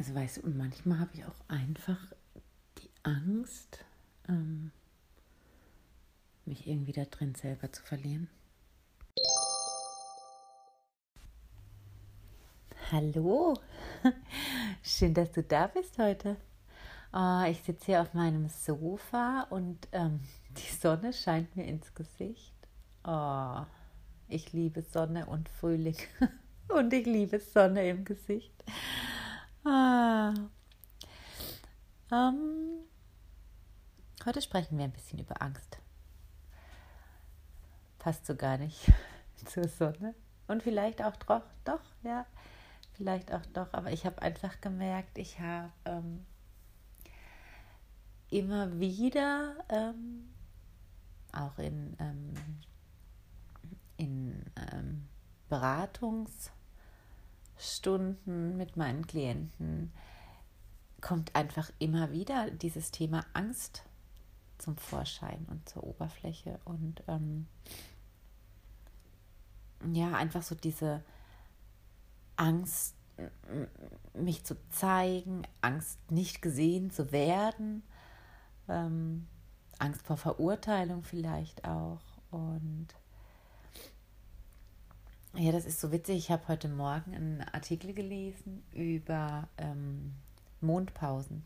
Also weißt du, manchmal habe ich auch einfach die Angst, ähm, mich irgendwie da drin selber zu verlieren. Hallo, schön, dass du da bist heute. Oh, ich sitze hier auf meinem Sofa und ähm, die Sonne scheint mir ins Gesicht. Oh, ich liebe Sonne und Frühling und ich liebe Sonne im Gesicht. Ah. Ähm, heute sprechen wir ein bisschen über Angst. Passt so gar nicht zur Sonne. Und vielleicht auch doch, doch, ja, vielleicht auch doch. Aber ich habe einfach gemerkt, ich habe ähm, immer wieder, ähm, auch in, ähm, in ähm, Beratungs- Stunden mit meinen Klienten kommt einfach immer wieder dieses Thema Angst zum Vorschein und zur Oberfläche und ähm, ja, einfach so diese Angst, mich zu zeigen, Angst, nicht gesehen zu werden, ähm, Angst vor Verurteilung vielleicht auch und ja, das ist so witzig. Ich habe heute Morgen einen Artikel gelesen über ähm, Mondpausen.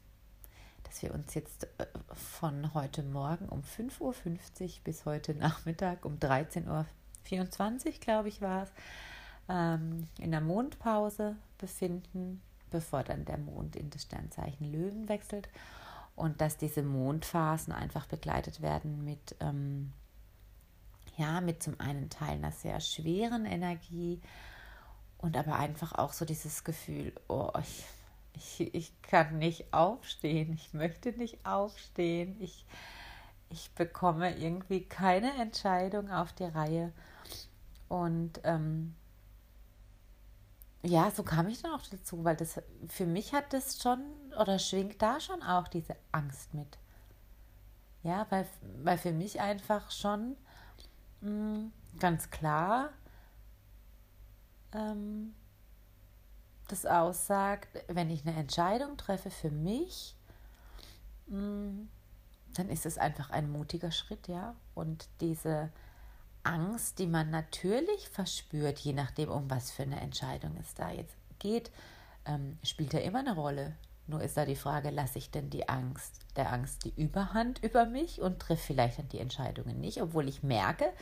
Dass wir uns jetzt äh, von heute Morgen um 5.50 Uhr bis heute Nachmittag um 13.24 Uhr, glaube ich, war es, ähm, in der Mondpause befinden, bevor dann der Mond in das Sternzeichen Löwen wechselt. Und dass diese Mondphasen einfach begleitet werden mit ähm, ja, mit zum einen Teil einer sehr schweren Energie und aber einfach auch so dieses Gefühl, oh, ich, ich, ich kann nicht aufstehen, ich möchte nicht aufstehen, ich, ich bekomme irgendwie keine Entscheidung auf die Reihe. Und ähm, ja, so kam ich dann auch dazu, weil das für mich hat das schon oder schwingt da schon auch diese Angst mit. Ja, weil, weil für mich einfach schon ganz klar ähm, das aussagt, wenn ich eine Entscheidung treffe für mich, mm, dann ist es einfach ein mutiger Schritt, ja. Und diese Angst, die man natürlich verspürt, je nachdem, um was für eine Entscheidung es da jetzt geht, ähm, spielt ja immer eine Rolle. Nur ist da die Frage, lasse ich denn die Angst, der Angst die Überhand über mich und treffe vielleicht dann die Entscheidungen nicht, obwohl ich merke,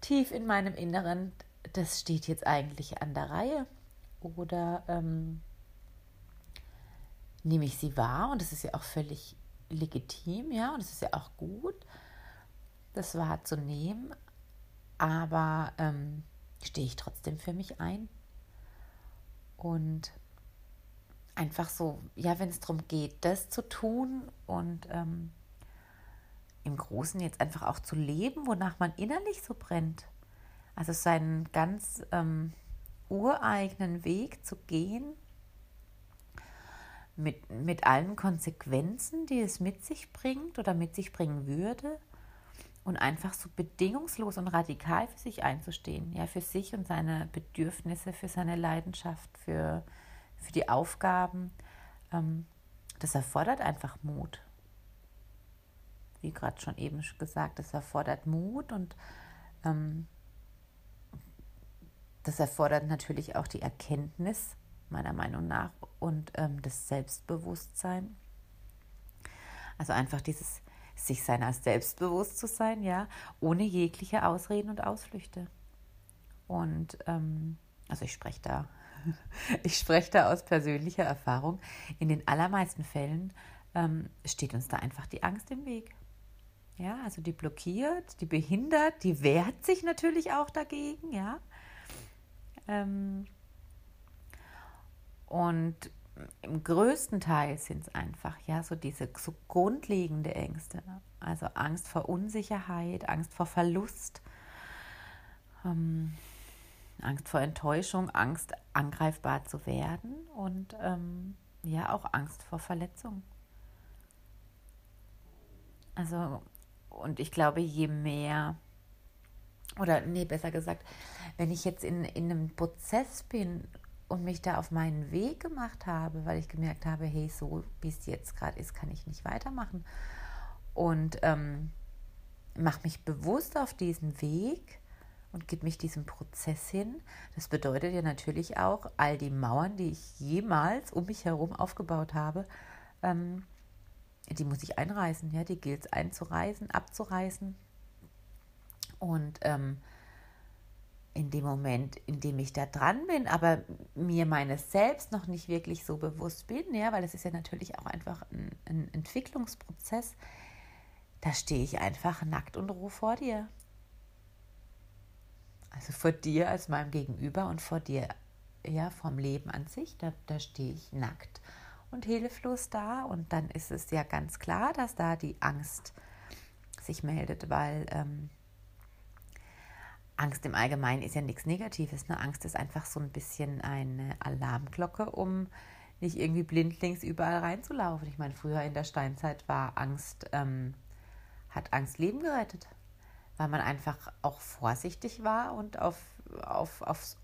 tief in meinem Inneren, das steht jetzt eigentlich an der Reihe. Oder ähm, nehme ich sie wahr und das ist ja auch völlig legitim, ja, und es ist ja auch gut, das wahrzunehmen, aber ähm, stehe ich trotzdem für mich ein. Und einfach so, ja, wenn es darum geht, das zu tun und ähm, im Großen jetzt einfach auch zu leben, wonach man innerlich so brennt. Also seinen ganz ähm, ureigenen Weg zu gehen, mit, mit allen Konsequenzen, die es mit sich bringt oder mit sich bringen würde. Und einfach so bedingungslos und radikal für sich einzustehen, ja, für sich und seine Bedürfnisse, für seine Leidenschaft, für, für die Aufgaben, ähm, das erfordert einfach Mut. Wie gerade schon eben gesagt, das erfordert Mut und ähm, das erfordert natürlich auch die Erkenntnis, meiner Meinung nach, und ähm, das Selbstbewusstsein. Also einfach dieses sich seiner selbstbewusst zu sein, ja, ohne jegliche Ausreden und Ausflüchte. Und ähm, also ich spreche da ich spreche da aus persönlicher Erfahrung. In den allermeisten Fällen ähm, steht uns da einfach die Angst im Weg. Ja, also die blockiert, die behindert, die wehrt sich natürlich auch dagegen, ja. Ähm, und im größten Teil sind es einfach, ja, so diese so grundlegende Ängste. Also Angst vor Unsicherheit, Angst vor Verlust. Ähm, Angst vor Enttäuschung, Angst angreifbar zu werden und ähm, ja auch Angst vor Verletzung. Also, und ich glaube, je mehr, oder nee, besser gesagt, wenn ich jetzt in, in einem Prozess bin und mich da auf meinen Weg gemacht habe, weil ich gemerkt habe, hey, so wie es jetzt gerade ist, kann ich nicht weitermachen. Und ähm, mache mich bewusst auf diesen Weg und gebe mich diesem Prozess hin. Das bedeutet ja natürlich auch, all die Mauern, die ich jemals um mich herum aufgebaut habe, ähm, die muss ich einreißen. Ja, die gilt es einzureißen, abzureißen. Und ähm, in dem Moment, in dem ich da dran bin, aber mir meines Selbst noch nicht wirklich so bewusst bin, ja, weil es ist ja natürlich auch einfach ein, ein Entwicklungsprozess, da stehe ich einfach nackt und roh vor dir. Also vor dir als meinem Gegenüber und vor dir, ja, vom Leben an sich, da, da stehe ich nackt und hilflos da. Und dann ist es ja ganz klar, dass da die Angst sich meldet, weil ähm, Angst im Allgemeinen ist ja nichts Negatives. Ne? Angst ist einfach so ein bisschen eine Alarmglocke, um nicht irgendwie blindlings überall reinzulaufen. Ich meine, früher in der Steinzeit war Angst, ähm, hat Angst Leben gerettet, weil man einfach auch vorsichtig war und auf, auf, auf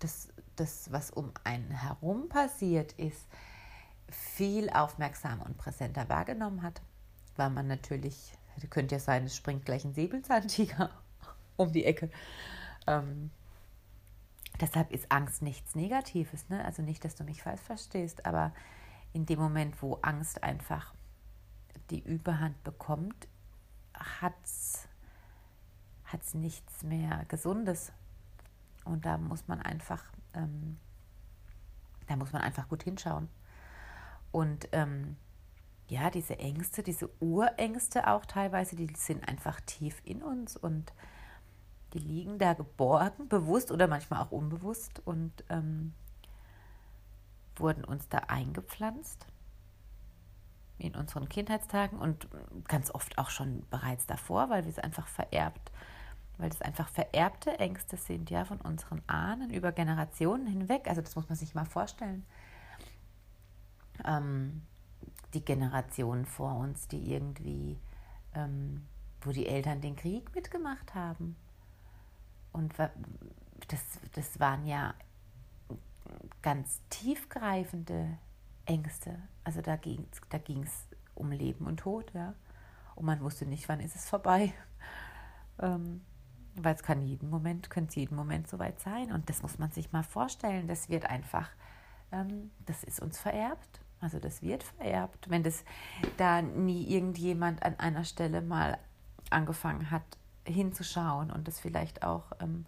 das, das, was um einen herum passiert ist, viel aufmerksamer und präsenter wahrgenommen hat, weil man natürlich, könnte ja sein, es springt gleich ein Säbelzahntiger um die Ecke. Ähm, deshalb ist Angst nichts Negatives, ne? Also nicht, dass du mich falsch verstehst, aber in dem Moment, wo Angst einfach die Überhand bekommt, hat es nichts mehr Gesundes. Und da muss man einfach, ähm, da muss man einfach gut hinschauen. Und ähm, ja, diese Ängste, diese Urängste auch teilweise, die sind einfach tief in uns und die liegen da geborgen, bewusst oder manchmal auch unbewusst und ähm, wurden uns da eingepflanzt in unseren Kindheitstagen und ganz oft auch schon bereits davor, weil wir es einfach vererbt, weil es einfach vererbte Ängste sind, ja, von unseren Ahnen über Generationen hinweg. Also das muss man sich mal vorstellen. Ähm, die Generationen vor uns, die irgendwie, ähm, wo die Eltern den Krieg mitgemacht haben, und das, das waren ja ganz tiefgreifende Ängste. Also da ging es da ging's um Leben und Tod, ja. Und man wusste nicht, wann ist es vorbei. Ähm, weil es kann jeden Moment, könnte es jeden Moment soweit sein. Und das muss man sich mal vorstellen. Das wird einfach, ähm, das ist uns vererbt. Also das wird vererbt. Wenn das da nie irgendjemand an einer Stelle mal angefangen hat, hinzuschauen und das vielleicht auch ähm,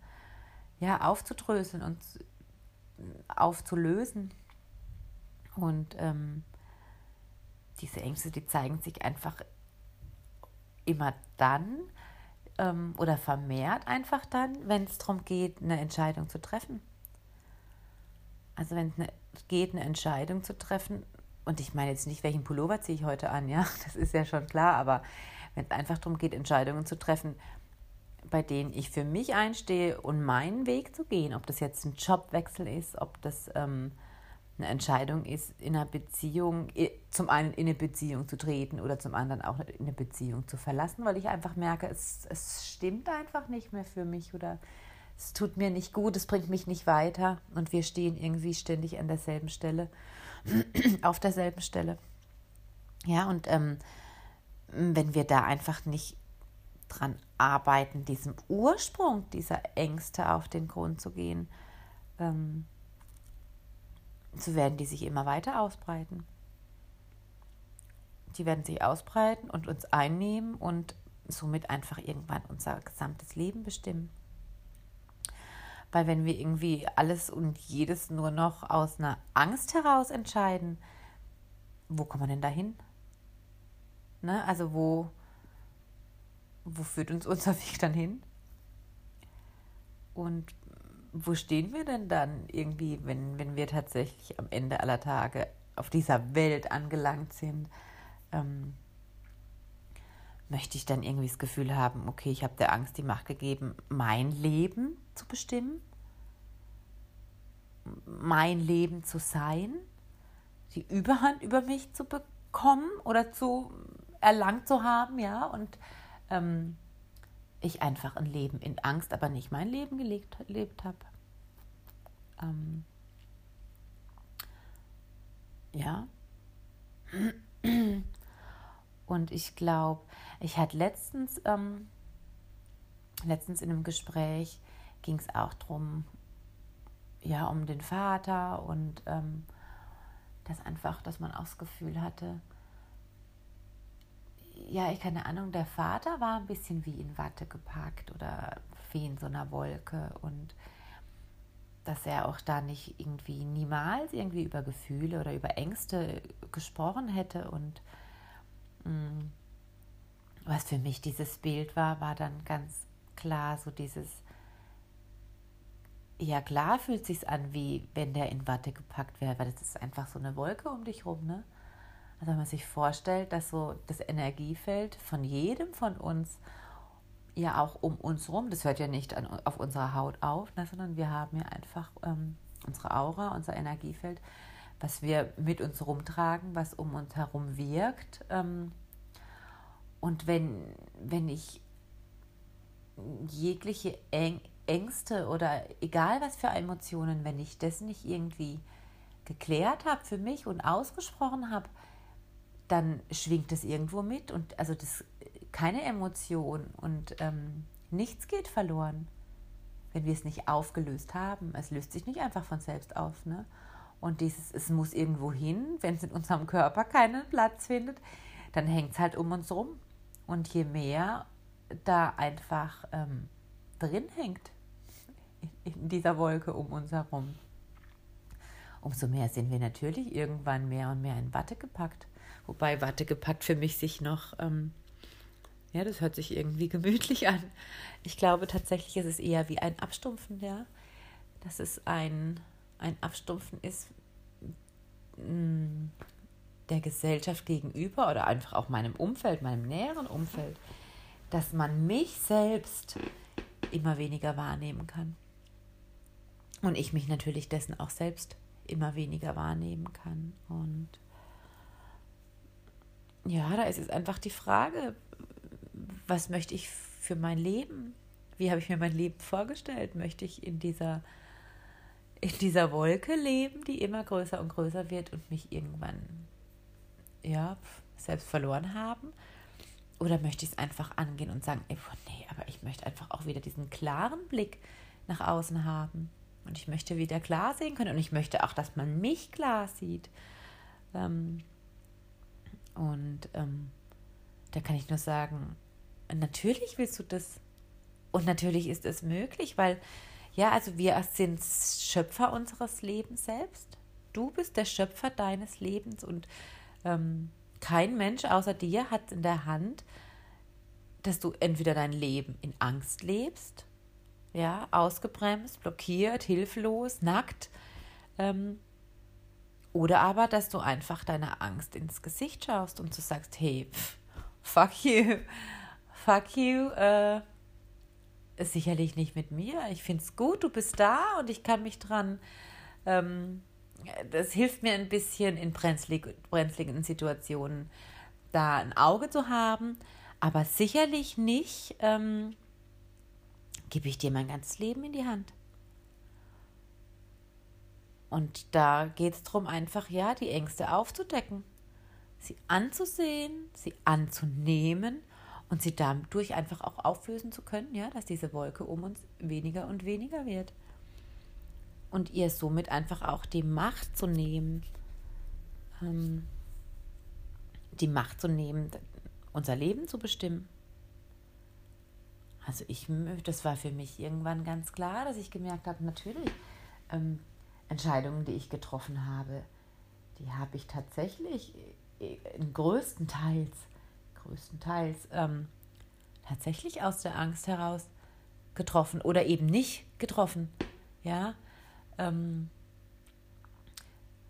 ja, aufzudröseln und aufzulösen. Und ähm, diese Ängste, die zeigen sich einfach immer dann ähm, oder vermehrt einfach dann, wenn es darum geht, eine Entscheidung zu treffen. Also wenn es ne, geht, eine Entscheidung zu treffen, und ich meine jetzt nicht, welchen Pullover ziehe ich heute an, ja, das ist ja schon klar, aber wenn es einfach darum geht, Entscheidungen zu treffen, bei denen ich für mich einstehe und meinen Weg zu gehen, ob das jetzt ein Jobwechsel ist, ob das ähm, eine Entscheidung ist, in einer Beziehung, zum einen in eine Beziehung zu treten oder zum anderen auch in eine Beziehung zu verlassen, weil ich einfach merke, es, es stimmt einfach nicht mehr für mich oder es tut mir nicht gut, es bringt mich nicht weiter und wir stehen irgendwie ständig an derselben Stelle, auf derselben Stelle. Ja, und ähm, wenn wir da einfach nicht dran arbeiten, diesem Ursprung dieser Ängste auf den Grund zu gehen, ähm, so werden die sich immer weiter ausbreiten. Die werden sich ausbreiten und uns einnehmen und somit einfach irgendwann unser gesamtes Leben bestimmen. Weil wenn wir irgendwie alles und jedes nur noch aus einer Angst heraus entscheiden, wo kommen wir denn dahin? Ne? Also wo, wo führt uns unser Weg dann hin? Und wo stehen wir denn dann irgendwie, wenn, wenn wir tatsächlich am Ende aller Tage auf dieser Welt angelangt sind? Ähm, möchte ich dann irgendwie das Gefühl haben, okay, ich habe der Angst die Macht gegeben, mein Leben zu bestimmen, mein Leben zu sein, die Überhand über mich zu bekommen oder zu erlangt zu haben, ja, und ähm, ich einfach ein Leben in Angst, aber nicht mein Leben gelebt, gelebt habe. Ähm, Ja. Und ich glaube, ich hatte letztens, ähm, letztens in einem Gespräch ging es auch darum, ja, um den Vater und ähm, das einfach, dass man auch das Gefühl hatte, ja, ich keine Ahnung, der Vater war ein bisschen wie in Watte gepackt oder wie in so einer Wolke und dass er auch da nicht irgendwie niemals irgendwie über Gefühle oder über Ängste gesprochen hätte und mh, mm, was für mich dieses Bild war, war dann ganz klar so dieses ja klar fühlt sich an, wie wenn der in Watte gepackt wäre, weil das ist einfach so eine Wolke um dich rum, ne? Also wenn man sich vorstellt, dass so das Energiefeld von jedem von uns ja auch um uns rum, das hört ja nicht an, auf unserer Haut auf, ne, sondern wir haben ja einfach ähm, unsere Aura, unser Energiefeld, was wir mit uns rumtragen, was um uns herum wirkt. Ähm, und wenn, wenn ich jegliche Eng Ängste oder egal was für Emotionen, wenn ich das nicht irgendwie geklärt habe für mich und ausgesprochen habe, dann schwingt es irgendwo mit und also das keine Emotion und ähm, nichts geht verloren, wenn wir es nicht aufgelöst haben. Es löst sich nicht einfach von selbst auf, ne? Und dieses, es muss irgendwo hin, wenn es in unserem Körper keinen Platz findet, dann hängt es halt um uns rum. Und je mehr da einfach ähm, drin hängt, in dieser Wolke um uns herum, umso mehr sind wir natürlich irgendwann mehr und mehr in Watte gepackt. Wobei Watte gepackt für mich sich noch, ähm, ja, das hört sich irgendwie gemütlich an. Ich glaube tatsächlich ist es eher wie ein Abstumpfen, ja. Dass es ein, ein Abstumpfen ist mh, mm, der Gesellschaft gegenüber oder einfach auch meinem Umfeld, meinem näheren Umfeld, dass man mich selbst immer weniger wahrnehmen kann. Und ich mich natürlich dessen auch selbst immer weniger wahrnehmen kann. Und ja, da ist es einfach die Frage, was möchte ich für mein Leben? Wie habe ich mir mein Leben vorgestellt? Möchte ich in dieser, in dieser Wolke leben, die immer größer und größer wird und mich irgendwann ja, selbst verloren haben? Oder möchte ich es einfach angehen und sagen, ey, nee, aber ich möchte einfach auch wieder diesen klaren Blick nach außen haben. Und ich möchte wieder klar sehen können und ich möchte auch, dass man mich klar sieht. Ähm, und ähm, da kann ich nur sagen, natürlich willst du das. Und natürlich ist es möglich, weil, ja, also wir sind Schöpfer unseres Lebens selbst. Du bist der Schöpfer deines Lebens und ähm, kein Mensch außer dir hat in der Hand, dass du entweder dein Leben in Angst lebst ja, ausgebremst, blockiert, hilflos, nackt. Ähm, oder aber, dass du einfach deiner Angst ins Gesicht schaust und du sagst, hey, pff, fuck you, fuck you, äh, sicherlich nicht mit mir. Ich finde es gut, du bist da und ich kann mich dran. Ähm, das hilft mir ein bisschen in brenzlig, brenzligen Situationen da ein Auge zu haben, aber sicherlich nicht. Ähm, gebe ich dir mein ganzes Leben in die Hand. Und da geht es darum, einfach ja, die Ängste aufzudecken, sie anzusehen, sie anzunehmen und sie dadurch einfach auch auflösen zu können, ja, dass diese Wolke um uns weniger und weniger wird. Und ihr somit einfach auch die Macht zu nehmen, ähm, die Macht zu nehmen, unser Leben zu bestimmen. Also ich, das war für mich irgendwann ganz klar, dass ich gemerkt habe, natürlich, ähm, Entscheidungen, die ich getroffen habe, die habe ich tatsächlich äh, größtenteils, größtenteils ähm, tatsächlich aus der Angst heraus getroffen oder eben nicht getroffen. Ja, ähm,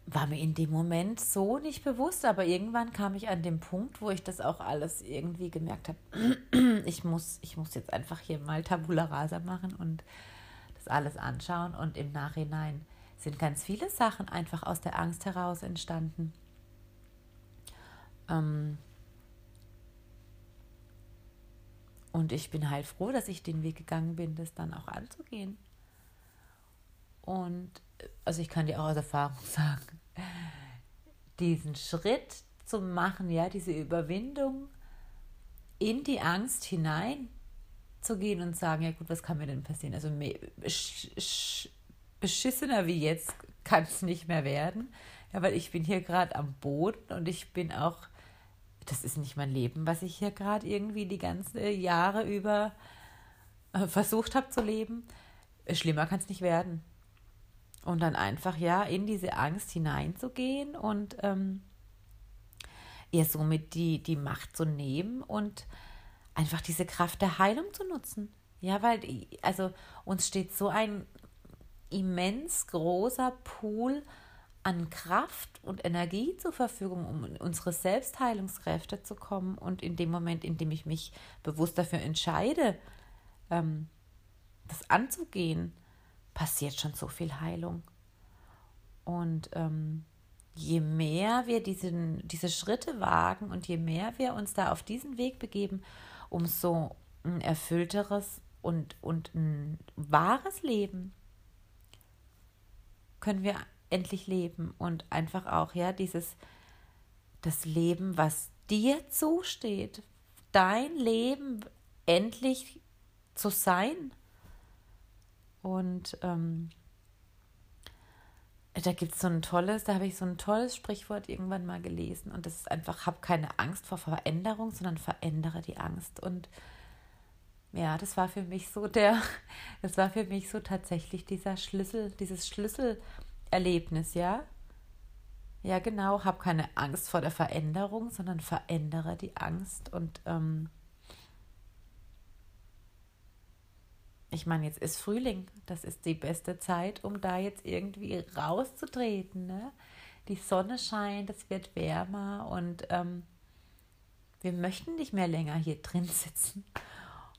war mir in dem Moment so nicht bewusst, aber irgendwann kam ich an den Punkt, wo ich das auch alles irgendwie gemerkt habe, ich muss, ich muss jetzt einfach hier mal Tabula Rasa machen und das alles anschauen und im Nachhinein sind ganz viele Sachen einfach aus der Angst heraus entstanden. Ähm und ich bin halt froh, dass ich den Weg gegangen bin, das dann auch anzugehen. Und also ich kann dir auch aus Erfahrung sagen, diesen Schritt zu machen, ja, diese Überwindung in die Angst hinein zu gehen und sagen, ja gut, was kann mir denn passieren? Also beschissener wie jetzt kann es nicht mehr werden, ja, weil ich bin hier gerade am Boden und ich bin auch, das ist nicht mein Leben, was ich hier gerade irgendwie die ganzen Jahre über äh, versucht habe zu leben. Schlimmer kann es nicht werden. Und dann einfach ja in diese Angst hineinzugehen und ähm, ihr somit die, die Macht zu nehmen und einfach diese Kraft der Heilung zu nutzen. Ja, weil also uns steht so ein immens großer Pool an Kraft und Energie zur Verfügung, um in unsere Selbstheilungskräfte zu kommen. Und in dem Moment, in dem ich mich bewusst dafür entscheide, ähm, das anzugehen, passiert schon so viel Heilung. Und ähm, je mehr wir diesen, diese Schritte wagen und je mehr wir uns da auf diesen Weg begeben, umso ein erfüllteres und, und ein wahres Leben können wir endlich leben und einfach auch, ja, dieses, das Leben, was dir zusteht, dein Leben endlich zu sein. Und ähm, da gibt es so ein tolles, da habe ich so ein tolles Sprichwort irgendwann mal gelesen und das ist einfach, hab keine Angst vor Veränderung, sondern verändere die Angst. Und ja, das war für mich so der, das war für mich so tatsächlich dieser Schlüssel, dieses Schlüsselerlebnis, ja. Ja, genau, hab keine Angst vor der Veränderung, sondern verändere die Angst und ähm, ich meine, jetzt ist Frühling, das ist die beste Zeit, um da jetzt irgendwie rauszutreten. Ne? Die Sonne scheint, es wird wärmer und ähm, wir möchten nicht mehr länger hier drin sitzen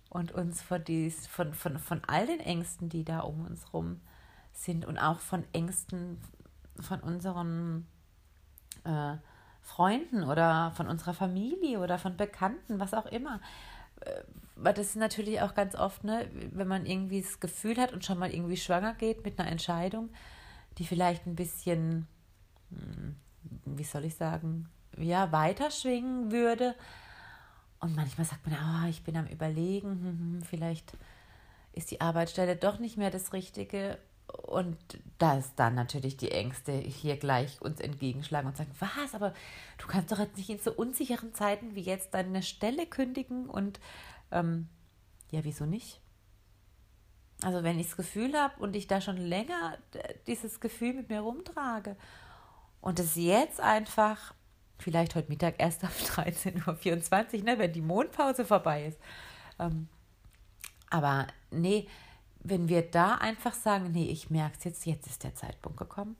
und uns von, dies, von, von, von all den Ängsten, die da um uns rum sind und auch von Ängsten von unseren äh, Freunden oder von unserer Familie oder von Bekannten, was auch immer äh, weil das ist natürlich auch ganz oft, ne, wenn man irgendwie das Gefühl hat und schon mal irgendwie schwanger geht mit einer Entscheidung, die vielleicht ein bisschen, hm, wie soll ich sagen, ja, weiter schwingen würde. Und manchmal sagt man, oh, ich bin am Überlegen, hm, hm, hm, vielleicht ist die Arbeitsstelle doch nicht mehr das Richtige. Und da ist dann natürlich die Ängste hier gleich uns entgegenschlagen und sagen, was, aber du kannst doch jetzt nicht in so unsicheren Zeiten wie jetzt deine Stelle kündigen und ähm, ja, wieso nicht? Also wenn ich das Gefühl habe und ich da schon länger dieses Gefühl mit mir rumtrage und es jetzt einfach, vielleicht heute Mittag erst auf 13.24 Uhr, ne, wenn die Mondpause vorbei ist. Ähm, aber nee, wenn wir da einfach sagen, nee, ich merke es jetzt, jetzt ist der Zeitpunkt gekommen.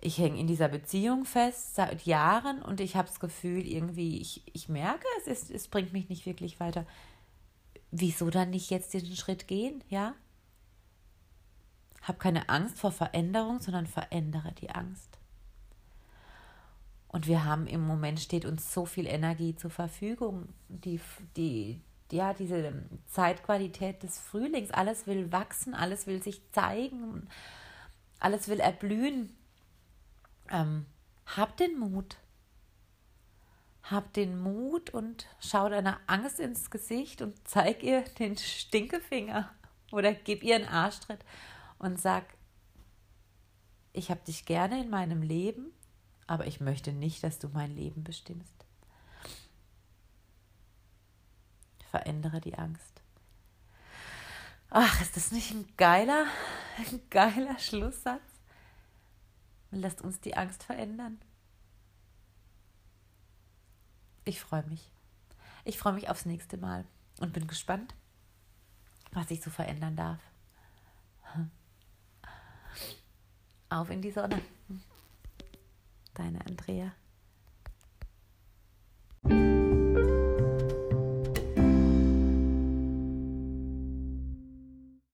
Ich hänge in dieser Beziehung fest seit Jahren und ich habe das Gefühl, irgendwie, ich, ich merke, es, ist, es bringt mich nicht wirklich weiter. Wieso dann nicht jetzt diesen Schritt gehen, ja? Hab keine Angst vor Veränderung, sondern verändere die Angst. Und wir haben im Moment steht uns so viel Energie zur Verfügung, die, die, ja, diese Zeitqualität des Frühlings, alles will wachsen, alles will sich zeigen, alles will erblühen. Ähm, hab den Mut. Hab den Mut und schau deiner Angst ins Gesicht und zeig ihr den Stinkefinger oder gib ihr einen Arschtritt und sag, ich habe dich gerne in meinem Leben, aber ich möchte nicht, dass du mein Leben bestimmst. verändere die Angst. Ach, ist das nicht ein geiler, ein geiler Schlusssatz? Lasst uns die Angst verändern. Ich freue mich. Ich freue mich aufs nächste Mal und bin gespannt, was ich so verändern darf. Auf in die Sonne. Deine Andrea.